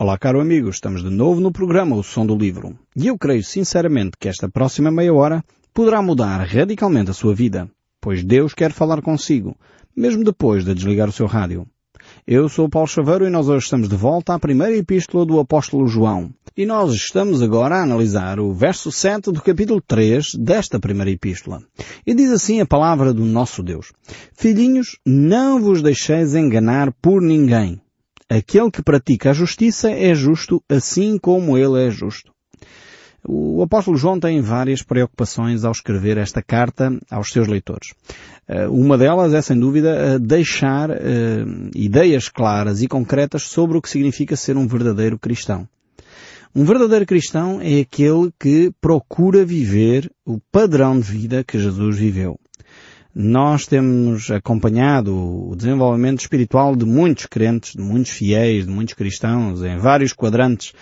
Olá, caro amigo, estamos de novo no programa O Som do Livro. E eu creio sinceramente que esta próxima meia hora poderá mudar radicalmente a sua vida, pois Deus quer falar consigo, mesmo depois de desligar o seu rádio. Eu sou o Paulo Chaveiro e nós hoje estamos de volta à primeira epístola do apóstolo João. E nós estamos agora a analisar o verso 7 do capítulo 3 desta primeira epístola. E diz assim a palavra do nosso Deus. Filhinhos, não vos deixeis enganar por ninguém. Aquele que pratica a justiça é justo assim como ele é justo. O apóstolo João tem várias preocupações ao escrever esta carta aos seus leitores. Eh, uma delas é, sem dúvida, eh, deixar uh, ideias claras e concretas sobre o que significa ser um verdadeiro cristão. Um verdadeiro cristão é aquele que procura viver o padrão de vida que Jesus viveu. Nós temos acompanhado o desenvolvimento espiritual de muitos crentes, de muitos fiéis, de muitos cristãos, em vários quadrantes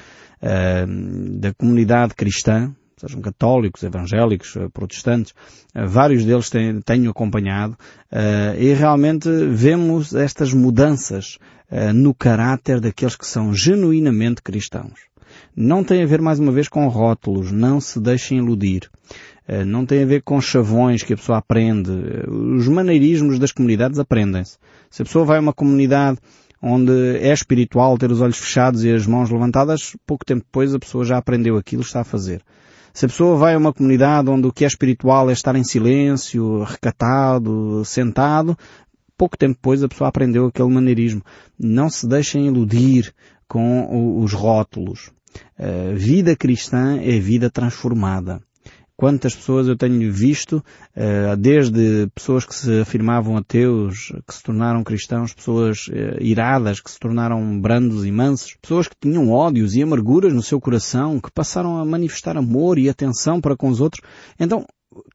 uh, da comunidade cristã, sejam católicos, evangélicos, eh, protestantes, uh, vários deles têm, tenho acompanhado, uh, e realmente vemos estas mudanças no caráter daqueles que são genuinamente cristãos. Não tem a ver mais uma vez com rótulos, não se deixem iludir. Eh, não tem a ver com chavões que a pessoa aprende. Os maneirismos das comunidades aprendem-se. Se a pessoa vai a uma comunidade onde é espiritual ter os olhos fechados e as mãos levantadas, pouco tempo depois a pessoa já aprendeu aquilo está a fazer. Se a pessoa vai a uma comunidade onde o que é espiritual é estar em silêncio, recatado, sentado, pouco tempo depois a pessoa aprendeu aquele maneirismo. Não se deixem iludir com os rótulos. A vida cristã é vida transformada. Quantas pessoas eu tenho visto, eh, desde pessoas que se afirmavam ateus, que se tornaram cristãos, pessoas eh, iradas, que se tornaram brandos e mansos, pessoas que tinham ódios e amarguras no seu coração, que passaram a manifestar amor e atenção para com os outros. Então,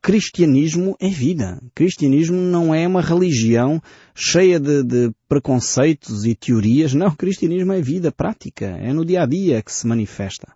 cristianismo é vida. Cristianismo não é uma religião cheia de, de, preconceitos e teorias. Não, cristianismo é vida prática. É no dia a dia que se manifesta.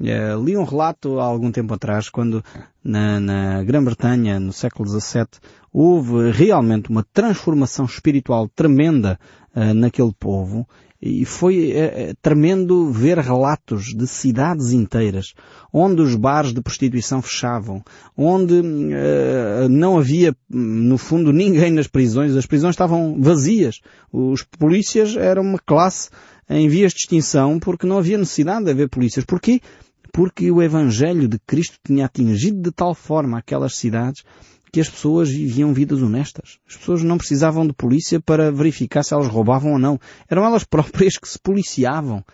Uh, li um relato há algum tempo atrás, quando na, na Grã-Bretanha, no século XVII, houve realmente uma transformação espiritual tremenda uh, naquele povo e foi uh, tremendo ver relatos de cidades inteiras onde os bares de prostituição fechavam, onde uh, não havia, no fundo, ninguém nas prisões, as prisões estavam vazias. Os polícias eram uma classe em vias de extinção porque não havia necessidade de haver polícias. Porquê? porque o Evangelho de Cristo tinha atingido de tal forma aquelas cidades que as pessoas viviam vidas honestas. As pessoas não precisavam de polícia para verificar se elas roubavam ou não. Eram elas próprias que se policiavam.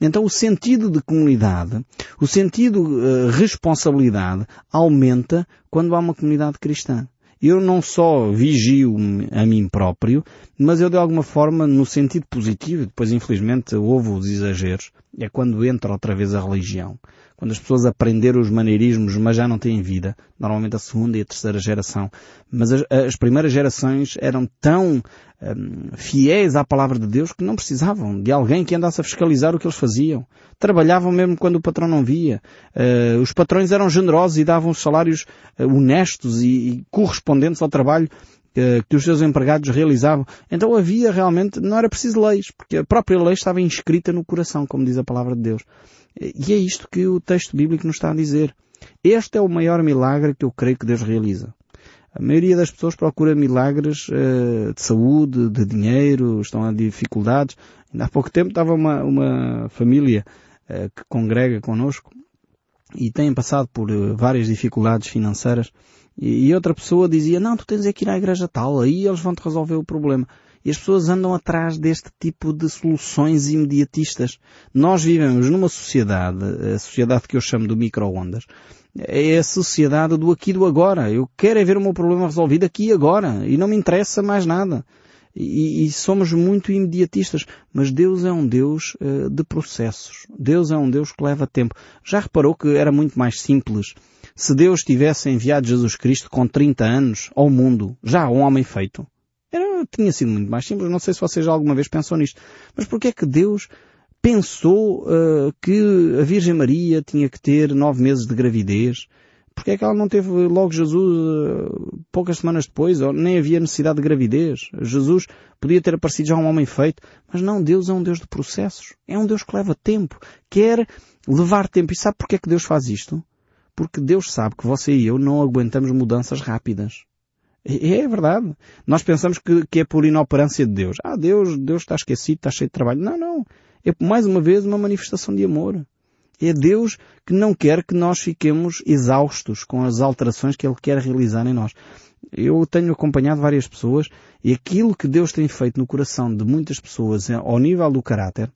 Então o sentido de comunidade, o sentido uh, responsabilidade aumenta quando há uma comunidade cristã. Eu não só vigio a mim próprio, mas eu de alguma forma, no sentido positivo, depois infelizmente houve os exageros, é quando entra outra vez a religião quando as pessoas aprenderam os maneirismos, mas já não têm vida, normalmente a segunda e a terceira geração, mas as, as primeiras gerações eram tão um, fiéis à palavra de Deus que não precisavam de alguém que andasse a fiscalizar o que eles faziam. Trabalhavam mesmo quando o patrão não via. Uh, os patrões eram generosos e davam salários uh, honestos e, e correspondentes ao trabalho que os seus empregados realizavam. Então havia realmente, não era preciso leis, porque a própria lei estava inscrita no coração, como diz a palavra de Deus. E é isto que o texto bíblico nos está a dizer. Este é o maior milagre que eu creio que Deus realiza. A maioria das pessoas procura milagres uh, de saúde, de dinheiro, estão a dificuldades. Ainda há pouco tempo estava uma, uma família uh, que congrega connosco e têm passado por uh, várias dificuldades financeiras e, outra pessoa dizia, não, tu tens é que ir à igreja tal, aí eles vão-te resolver o problema. E as pessoas andam atrás deste tipo de soluções imediatistas. Nós vivemos numa sociedade, a sociedade que eu chamo de micro-ondas, é a sociedade do aqui e do agora. Eu quero é ver o meu problema resolvido aqui e agora. E não me interessa mais nada. E, e, somos muito imediatistas. Mas Deus é um Deus uh, de processos. Deus é um Deus que leva tempo. Já reparou que era muito mais simples se Deus tivesse enviado Jesus Cristo com 30 anos ao mundo, já um homem feito? Era, tinha sido muito mais simples. Não sei se vocês alguma vez pensou nisto. Mas porquê é que Deus pensou uh, que a Virgem Maria tinha que ter nove meses de gravidez Porque é que ela não teve logo Jesus uh, poucas semanas depois, ou nem havia necessidade de gravidez? Jesus podia ter aparecido já um homem feito, mas não, Deus é um Deus de processos. É um Deus que leva tempo, quer levar tempo. E sabe porque é que Deus faz isto? Porque Deus sabe que você e eu não aguentamos mudanças rápidas. É, verdade. Nós pensamos que, que, é por inoperância de Deus. Ah, Deus, Deus está esquecido, está cheio de trabalho. Não, não. É mais uma vez uma manifestação de amor. É Deus que não quer que nós fiquemos exaustos com as alterações que Ele quer realizar em nós. Eu tenho acompanhado várias pessoas e aquilo que Deus tem feito no coração de muitas pessoas ao nível do caráter,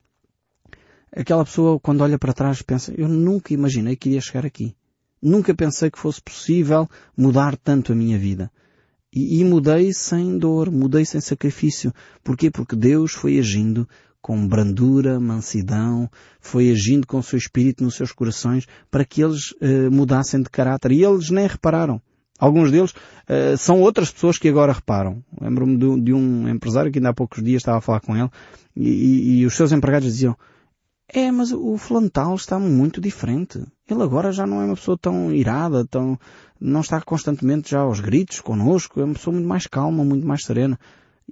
aquela pessoa quando olha para trás pensa, eu nunca imaginei que iria chegar aqui. Nunca pensei que fosse possível mudar tanto a minha vida. E, e mudei sem dor, mudei sem sacrifício. Porquê? Porque Deus foi agindo com brandura, mansidão, foi agindo com o seu espírito nos seus corações para que eles uh, mudassem de caráter. E eles nem repararam. Alguns deles uh, são outras pessoas que agora reparam. Lembro-me de, de, um empresário que ainda há poucos dias estava a falar com ele e, e, e os seus empregados diziam é, mas o Flantal está muito diferente. Ele agora já não é uma pessoa tão irada, tão, não está constantemente já aos gritos connosco, é uma pessoa muito mais calma, muito mais serena.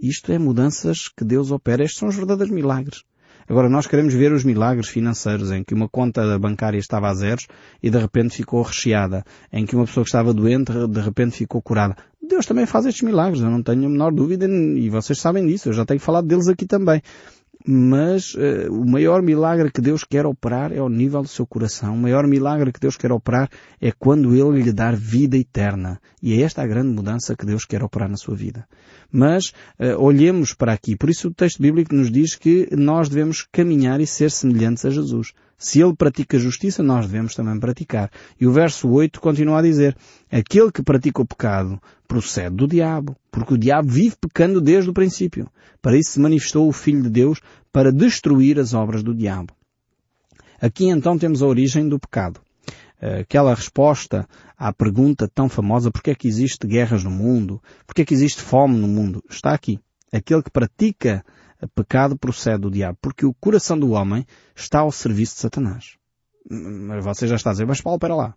Isto é mudanças que Deus opera. Estes são os verdadeiros milagres. Agora nós queremos ver os milagres financeiros em que uma conta bancária estava a zeros e de repente ficou recheada, em que uma pessoa que estava doente de repente ficou curada. Deus também faz estes milagres, eu não tenho a menor dúvida e vocês sabem disso, eu já tenho falado deles aqui também mas uh, o maior milagre que Deus quer operar é ao nível do seu coração. O maior milagre que Deus quer operar é quando Ele lhe dar vida eterna. E é esta a grande mudança que Deus quer operar na sua vida. Mas uh, olhemos para aqui. Por isso o texto bíblico nos diz que nós devemos caminhar e ser semelhantes a Jesus. Se ele pratica justiça, nós devemos também praticar. E o verso 8 continua a dizer, aquele que pratica o pecado procede do diabo, porque o diabo vive pecando desde o princípio. Para isso se manifestou o Filho de Deus para destruir as obras do diabo. Aqui então temos a origem do pecado. Aquela resposta à pergunta tão famosa, porque é que existe guerras no mundo? Porque é que existe fome no mundo? Está aqui. Aquele que pratica pecado procede do diabo, porque o coração do homem está ao serviço de Satanás. Mas você já está a dizer, mas Paulo, para lá.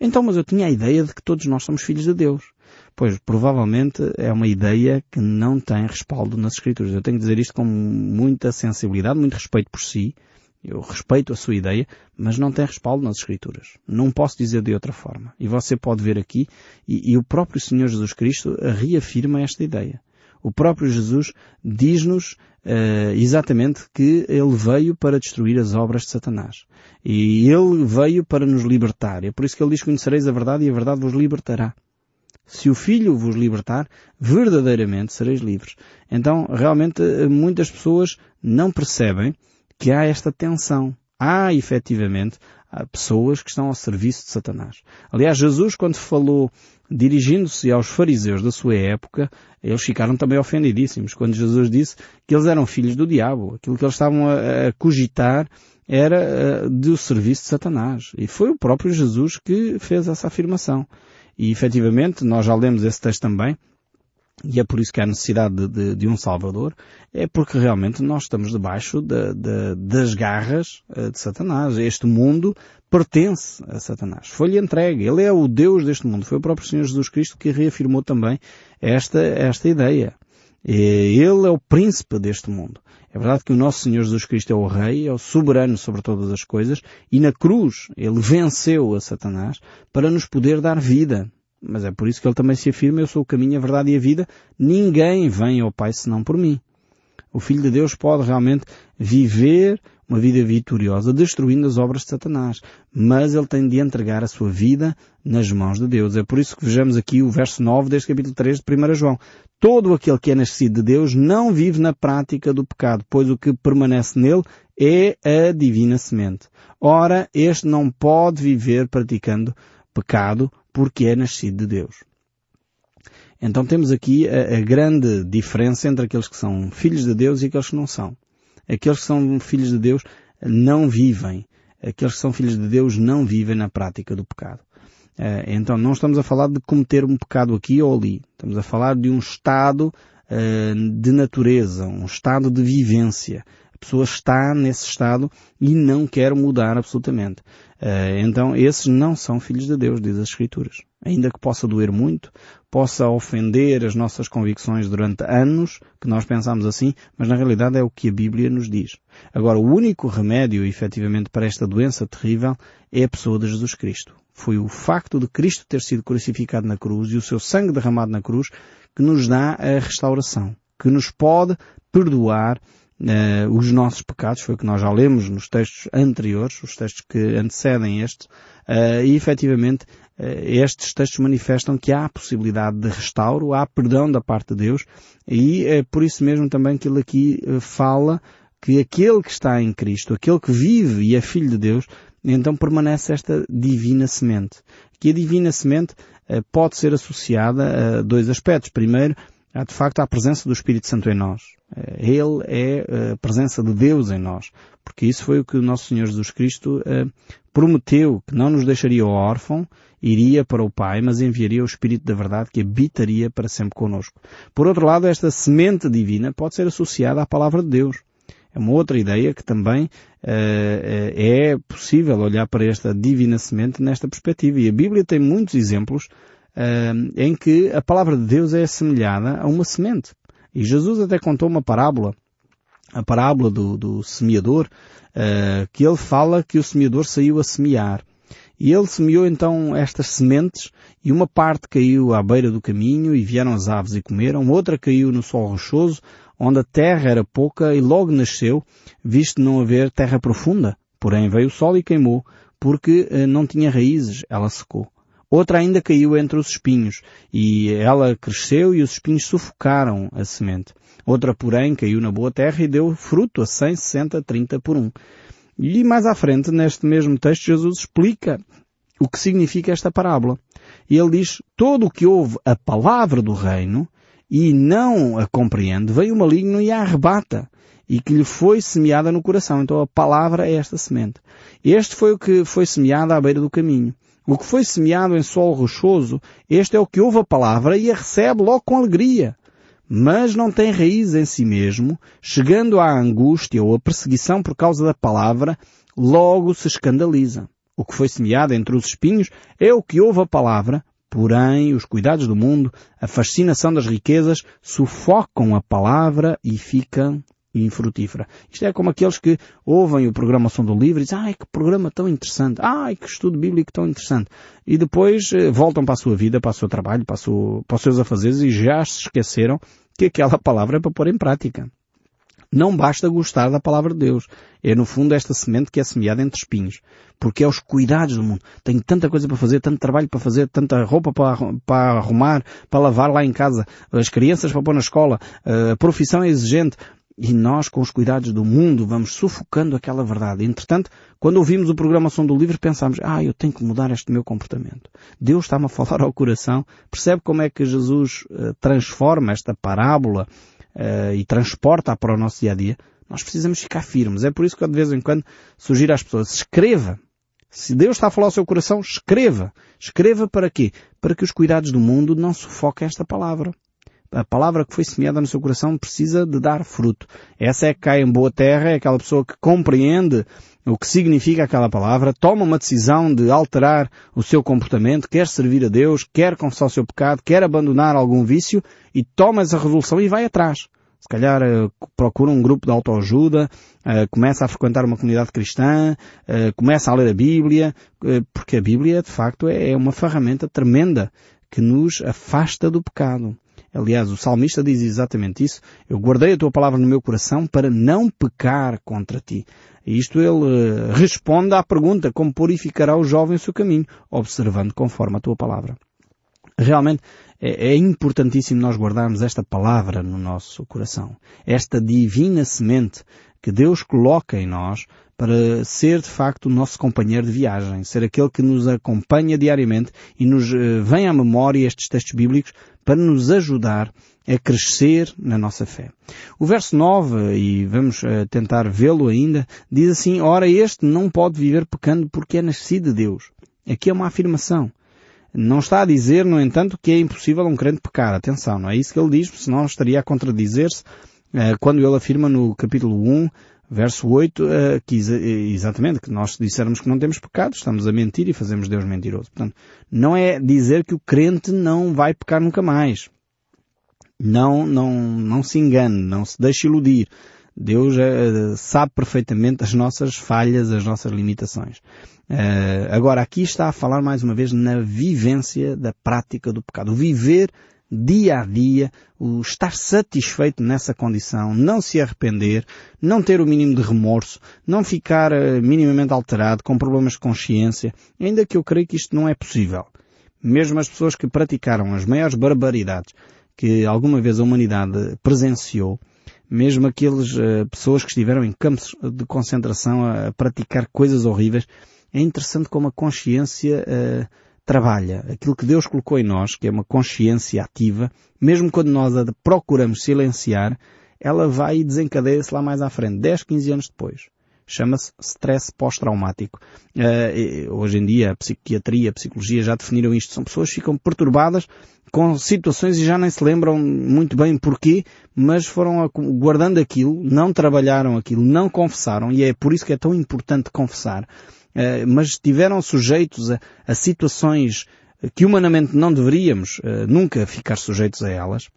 Então, mas eu tinha a ideia de que todos nós somos filhos de Deus. Pois, provavelmente é uma ideia que não tem respaldo nas Escrituras. Eu tenho que dizer isto com muita sensibilidade, muito respeito por si. Eu respeito a sua ideia, mas não tem respaldo nas Escrituras. Não posso dizer de outra forma. E você pode ver aqui, e, e o próprio Senhor Jesus Cristo reafirma esta ideia. O próprio Jesus diz-nos uh, exatamente que ele veio para destruir as obras de Satanás. E ele veio para nos libertar. É por isso que ele diz conhecereis a verdade e a verdade vos libertará. Se o Filho vos libertar, verdadeiramente sereis livres. Então, realmente, muitas pessoas não percebem que há esta tensão. Há, efetivamente, pessoas que estão ao serviço de Satanás. Aliás, Jesus, quando falou dirigindo-se aos fariseus da sua época, eles ficaram também ofendidíssimos quando Jesus disse que eles eram filhos do diabo. Aquilo que eles estavam a, cogitar era do serviço de Satanás. E foi o próprio Jesus que fez essa afirmação. E efetivamente, nós já lemos esse texto também, e é por isso que há necessidade de, de, de um Salvador, é porque realmente nós estamos debaixo de, das garras eh, de Satanás. Este mundo pertence a Satanás. Foi-lhe entregue. Ele é o Deus deste mundo. Foi o próprio Senhor Jesus Cristo que reafirmou também esta, esta ideia. Ele é o príncipe deste mundo. É verdade que o nosso Senhor Jesus Cristo é o Rei, é o soberano sobre todas as coisas, e na cruz ele venceu a Satanás para nos poder dar vida. Mas é por isso que ele também se afirma, eu sou o caminho, a verdade e a vida, ninguém vem ao Pai senão por mim. O Filho de Deus pode realmente viver uma vida vitoriosa, destruindo as obras de Satanás. Mas ele tem de entregar a sua vida nas mãos de Deus. É por isso que vejamos aqui o verso 9 deste capítulo 3 de 1 João. Todo aquele que é nascido de Deus não vive na prática do pecado, pois o que permanece nele é a divina semente. Ora, este não pode viver praticando pecado, porque é nascido de Deus. Então temos aqui a, a, grande diferença entre aqueles que são filhos de Deus e aqueles que não são. Aqueles que são filhos de Deus não vivem. Aqueles que são filhos de Deus não vivem na prática do pecado. Eh, então não estamos a falar de cometer um pecado aqui ou ali. Estamos a falar de um estado eh, de natureza, um estado de vivência. Pessoa está nesse estado e não quer mudar absolutamente. Uh, então esses não são filhos de Deus, diz as Escrituras. Ainda que possa doer muito, possa ofender as nossas convicções durante anos, que nós pensamos assim, mas na realidade é o que a Bíblia nos diz. Agora, o único remédio, efetivamente, para esta doença terrível é a pessoa de Jesus Cristo. Foi o facto de Cristo ter sido crucificado na cruz e o seu sangue derramado na cruz que nos dá a restauração, que nos pode perdoar uh, os nossos pecados, foi o que nós já lemos nos textos anteriores, os textos que antecedem este, uh, e efetivamente uh, estes textos manifestam que há a possibilidade de restauro, há perdão da parte de Deus, e é por isso mesmo também que ele aqui fala que aquele que está em Cristo, aquele que vive e é filho de Deus, então permanece esta divina semente. Que a divina semente eh, pode ser associada a dois aspectos. Primeiro, há de facto a presença do Espírito Santo em nós. Eh, ele é eh, a presença de Deus em nós. Porque isso foi o que o nosso Senhor Jesus Cristo prometeu, que não nos deixaria órfão, iria para o Pai, mas enviaria o Espírito da Verdade que habitaria para sempre conosco. Por outro lado, esta semente divina pode ser associada à Palavra de Deus. É uma outra ideia que também uh, é possível olhar para esta divina semente nesta perspectiva. E a Bíblia tem muitos exemplos em que a palavra de Deus é assemelhada a uma semente. E Jesus até contou uma parábola, a parábola do, do semeador, uh, que ele fala que o semeador saiu a semear. E ele semeou então estas sementes e uma parte caiu à beira do caminho e vieram as aves e comeram, outra caiu no sol rochoso, onde a terra era pouca e logo nasceu, visto não haver terra profunda. Porém veio o sol e queimou, porque eh, não tinha raízes, ela secou. Outra ainda caiu entre os espinhos, e ela cresceu e os espinhos sufocaram a semente. Outra, porém, caiu na boa terra e deu fruto a 100, 60, 30 por um. E mais à frente, neste mesmo texto, Jesus explica o que significa esta parábola. E ele diz, todo o que ouve a palavra do reino e não a compreende, vem o maligno e a arrebata e que lhe foi semeada no coração. Então a palavra é esta semente. Este foi o que foi semeado à beira do caminho. O que foi semeado em solo rochoso, este é o que ouve a palavra e a recebe logo com alegria. Mas não tem raiz em si mesmo, chegando à angústia ou à perseguição por causa da palavra, logo se escandaliza. O que foi semeado entre os espinhos é o que ouve a palavra, Porém, os cuidados do mundo, a fascinação das riquezas, sufocam a palavra e ficam infrutífera. Isto é como aqueles que ouvem o programa Som do Livre e dizem, ai que programa tão interessante, ai que estudo bíblico tão interessante. E depois eh, voltam para a sua vida, para o seu trabalho, para, para os seus afazeres e já se esqueceram que aquela palavra é para pôr em prática. Não basta gostar da palavra de Deus. É no fundo esta semente que é semeada entre espinhos. Porque é os cuidados do mundo. Tenho tanta coisa para fazer, tanto trabalho para fazer, tanta roupa para arrumar, para lavar lá em casa, as crianças para pôr na escola, a profissão é exigente. E nós, com os cuidados do mundo, vamos sufocando aquela verdade. Entretanto, quando ouvimos o programa Som do Livro, pensamos, ah, eu tenho que mudar este meu comportamento. Deus está-me a falar ao coração. Percebe como é que Jesus uh, transforma esta parábola uh, e transporta para o nosso dia a dia, nós precisamos ficar firmes. É por isso que eu de vez em quando sugiro às pessoas, escreva. Se Deus está a falar ao seu coração, escreva. Escreva para quê? Para que os cuidados do mundo não sufoquem esta palavra. A palavra que foi semeada no seu coração precisa de dar fruto. Essa é que cai em boa terra, é aquela pessoa que compreende o que significa aquela palavra, toma uma decisão de alterar o seu comportamento, quer servir a Deus, quer confessar o seu pecado, quer abandonar algum vício e toma essa resolução e vai atrás. Se calhar uh, procura um grupo de autoajuda, uh, começa a frequentar uma comunidade cristã, uh, começa a ler a Bíblia, porque a Bíblia de facto é uma ferramenta tremenda que nos afasta do pecado. Aliás, o salmista diz exatamente isso. Eu guardei a tua palavra no meu coração para não pecar contra ti. E isto ele responde à pergunta como purificará o jovem o seu caminho, observando conforme a tua palavra. Realmente é, é, importantíssimo nós guardarmos esta palavra no nosso coração. Esta divina semente que Deus coloca em nós para ser de facto o nosso companheiro de viagem, ser aquele que nos acompanha diariamente e nos eh, vem à memória estes textos bíblicos para nos ajudar a crescer na nossa fé. O verso 9, e vamos eh, tentar vê-lo ainda, diz assim, ora este não pode viver pecando porque é nascido de Deus. Aqui é uma afirmação. Não está a dizer, no entanto, que é impossível um crente pecar. Atenção, não é isso que ele diz, senão estaria a contradizer-se eh, quando ele afirma no capítulo 1, Verso 8, uh, que exatamente, que nós dissermos que não temos pecado, estamos a mentir e fazemos Deus mentiroso. Portanto, não é dizer que o crente não vai pecar nunca mais. Não, não, não se engane, não se deixe iludir. Deus uh, sabe perfeitamente as nossas falhas, as nossas limitações. Agora, aqui está a falar mais uma vez na vivência da prática do pecado. O viver dia a dia, o estar satisfeito nessa condição, não se arrepender, não ter o mínimo de remorso, não ficar uh, minimamente alterado, com problemas de consciência, ainda que eu creio que isto não é possível. Mesmo as pessoas que praticaram as maiores barbaridades que alguma vez a humanidade presenciou, mesmo aquelas uh, pessoas que estiveram em campos de concentração a, a, praticar coisas horríveis, é interessante como a consciência uh, trabalha. Aquilo que Deus colocou em nós, que é uma consciência ativa, mesmo quando nós a procuramos silenciar, ela vai e desencadeia-se lá mais à frente, 10, 15 anos depois. Chama-se stress pós-traumático. Uh, hoje em dia a psiquiatria, a psicologia já definiram isto. São pessoas que ficam perturbadas com situações e já nem se lembram muito bem porquê, mas foram guardando aquilo, não trabalharam aquilo, não confessaram, e é por isso que é tão importante confessar. Uh, mas estiveram sujeitos a, a, situações que humanamente não deveríamos uh, nunca ficar sujeitos a elas.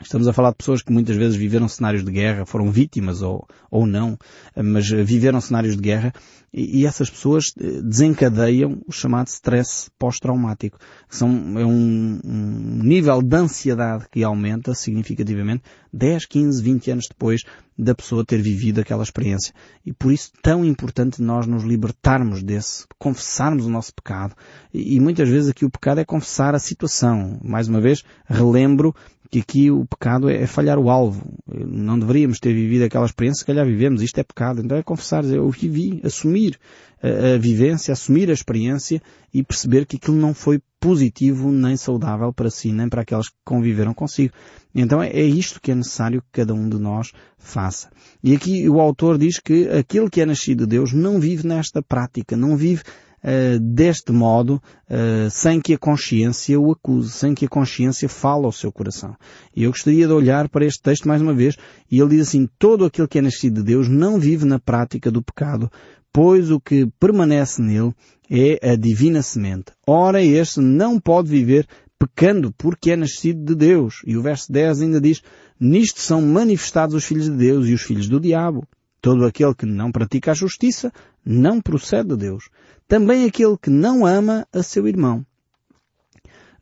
Estamos a falar de pessoas que muitas vezes viveram cenários de guerra, foram vítimas ou, ou não, mas viveram cenários de guerra e, e essas pessoas eh, desencadeiam o chamado stress pós-traumático. São, é um, um, nível de ansiedade que aumenta significativamente 10, 15, 20 anos depois da pessoa ter vivido aquela experiência. E por isso tão importante nós nos libertarmos desse, confessarmos o nosso pecado. E, e muitas vezes aqui o pecado é confessar a situação. Mais uma vez, relembro que aqui o pecado é, é, falhar o alvo. Não deveríamos ter vivido aquela experiência, se calhar vivemos, isto é pecado. Então é confessar, eu vivi, assumir a, a, vivência, assumir a experiência e perceber que aquilo não foi positivo nem saudável para si, nem para aqueles que conviveram consigo. Então é, é isto que é necessário que cada um de nós faça. E aqui o autor diz que aquele que é nascido de Deus não vive nesta prática, não vive uh, deste modo, uh, sem que a consciência o acuse, sem que a consciência fale ao seu coração. E eu gostaria de olhar para este texto mais uma vez, e ele diz assim, todo aquele que é nascido de Deus não vive na prática do pecado, pois o que permanece nele é a divina semente. Ora, este não pode viver pecando porque é nascido de Deus. E o verso 10 ainda diz, nisto são manifestados os filhos de Deus e os filhos do diabo. Todo aquele que não pratica a justiça não procede de Deus. Também aquele que não ama a seu irmão.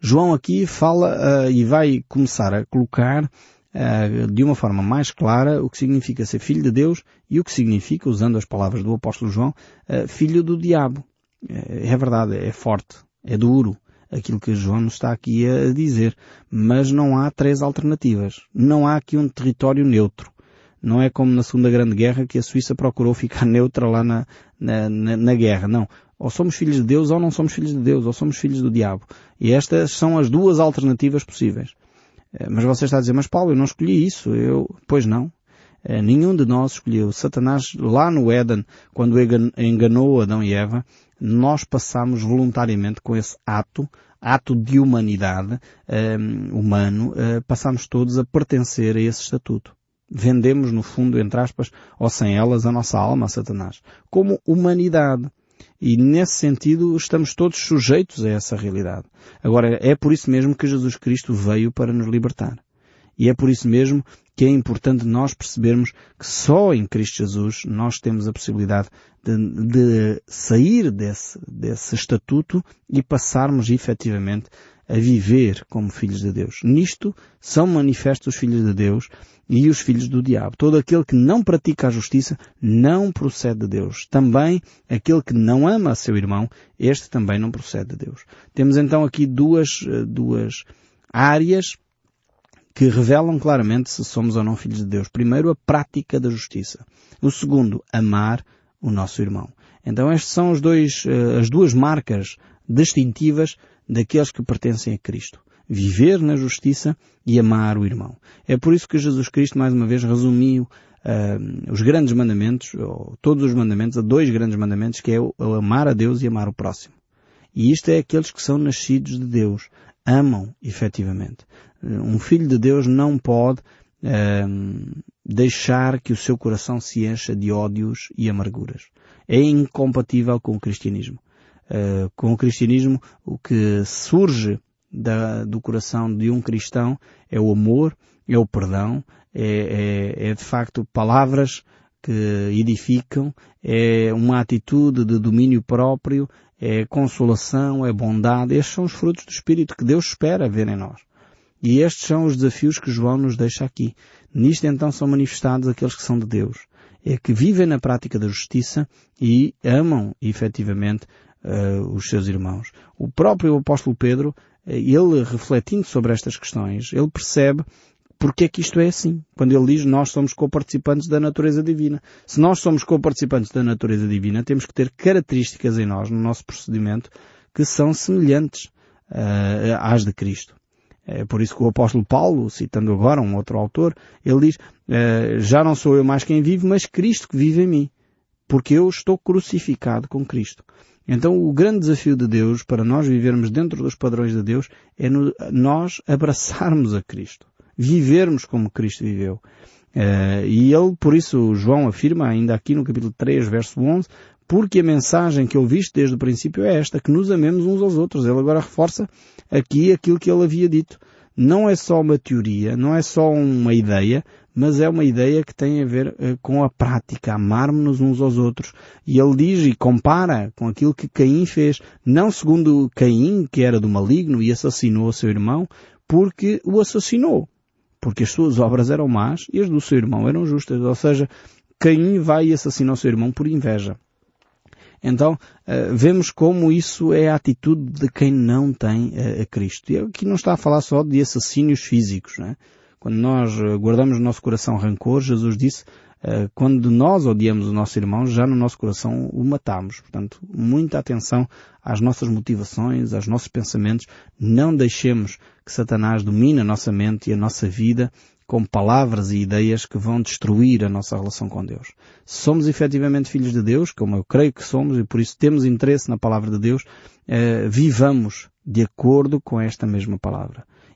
João aqui fala uh, e vai começar a colocar uh, de uma forma mais clara o que significa ser filho de Deus e o que significa, usando as palavras do apóstolo João, uh, filho do diabo. É verdade, é forte, é duro aquilo que João nos está aqui a dizer, mas não há três alternativas. Não há aqui um território neutro. Não é como na Segunda Grande Guerra que a Suíça procurou ficar neutra lá na, na, na, na guerra. Não. Ou somos filhos de Deus ou não somos filhos de Deus, ou somos filhos do diabo. E estas são as duas alternativas possíveis. Eh, mas você está a dizer, mas Paulo, eu não escolhi isso. Eu, pois não. Eh, nenhum de nós escolheu. Satanás, lá no Éden, quando enganou Adão e Eva, nós passamos voluntariamente com esse ato, ato de humanidade, um, eh, humano, passamos todos a pertencer a esse estatuto vendemos, no fundo, entre aspas, ou sem elas, a nossa alma a Satanás. Como humanidade. E nesse sentido estamos todos sujeitos a essa realidade. Agora, é por isso mesmo que Jesus Cristo veio para nos libertar. E é por isso mesmo que é importante nós percebermos que só em Cristo Jesus nós temos a possibilidade de, de sair desse, desse estatuto e passarmos efetivamente a viver como filhos de Deus. Nisto são manifestos os filhos de Deus e os filhos do diabo. Todo aquele que não pratica a justiça não procede de Deus. Também aquele que não ama a seu irmão, este também não procede de Deus. Temos então aqui duas, eh, duas áreas que revelam claramente se somos ou não filhos de Deus. Primeiro, a prática da justiça. O segundo, amar o nosso irmão. Então estas são dois, eh, as duas marcas distintivas daqueles que pertencem a Cristo viver na justiça e amar o irmão. É por isso que Jesus Cristo, mais uma vez, resumiu uh, os grandes mandamentos, ou todos os mandamentos, a dois grandes mandamentos, que é o, o amar a Deus e amar o próximo. E isto é aqueles que são nascidos de Deus. Amam, efetivamente. Um filho de Deus não pode uh, deixar que o seu coração se encha de ódios e amarguras. É incompatível com o cristianismo. Uh, com o cristianismo, o que surge da, do coração de um cristão é o amor, é o perdão, é, é, é de facto palavras que edificam, é uma atitude de domínio próprio, é consolação, é bondade. Estes são os frutos do Espírito que Deus espera ver em nós. E estes são os desafios que João nos deixa aqui. Nisto então são manifestados aqueles que são de Deus. É que vivem na prática da justiça e amam efetivamente uh, os seus irmãos. O próprio apóstolo Pedro, uh, ele refletindo sobre estas questões, ele percebe porque é que isto é assim. Quando ele diz nós somos co-participantes da natureza divina. Se nós somos co-participantes da natureza divina, temos que ter características em nós, no nosso procedimento, que são semelhantes uh, às de Cristo. É por isso que o apóstolo Paulo, citando agora um outro autor, ele diz, já não sou eu mais quem vive, mas Cristo que vive em mim. Porque eu estou crucificado com Cristo. Então o grande desafio de Deus para nós vivermos dentro dos padrões de Deus é no, nós abraçarmos a Cristo vivermos como Cristo viveu. Uh, e ele, por isso, João afirma, ainda aqui no capítulo 3, verso 11, porque a mensagem que ouviste desde o princípio é esta, que nos amemos uns aos outros. Ele agora reforça aqui aquilo que ele havia dito. Não é só uma teoria, não é só uma ideia, mas é uma ideia que tem a ver uh, com a prática, amarmos-nos uns aos outros. E ele diz e compara com aquilo que Caim fez, não segundo Caim, que era do maligno e assassinou o seu irmão, porque o assassinou porque as suas obras eram más e as do seu irmão eram justas. Ou seja, Caim vai e assassina o seu irmão por inveja. Então, uh, vemos como isso é a atitude de quem não tem uh, a Cristo. E aqui não está a falar só de assassínios físicos, né? Quando nós eh, guardamos no nosso coração rancor, Jesus disse, uh, quando nós odiamos o nosso irmão, já no nosso coração o matamos. Portanto, muita atenção às nossas motivações, aos nossos pensamentos. Não deixemos que Satanás domine a nossa mente e a nossa vida com palavras e ideias que vão destruir a nossa relação com Deus. Se somos efetivamente filhos de Deus, como eu creio que somos, e por isso temos interesse na palavra de Deus, eh, vivamos de acordo com esta mesma palavra.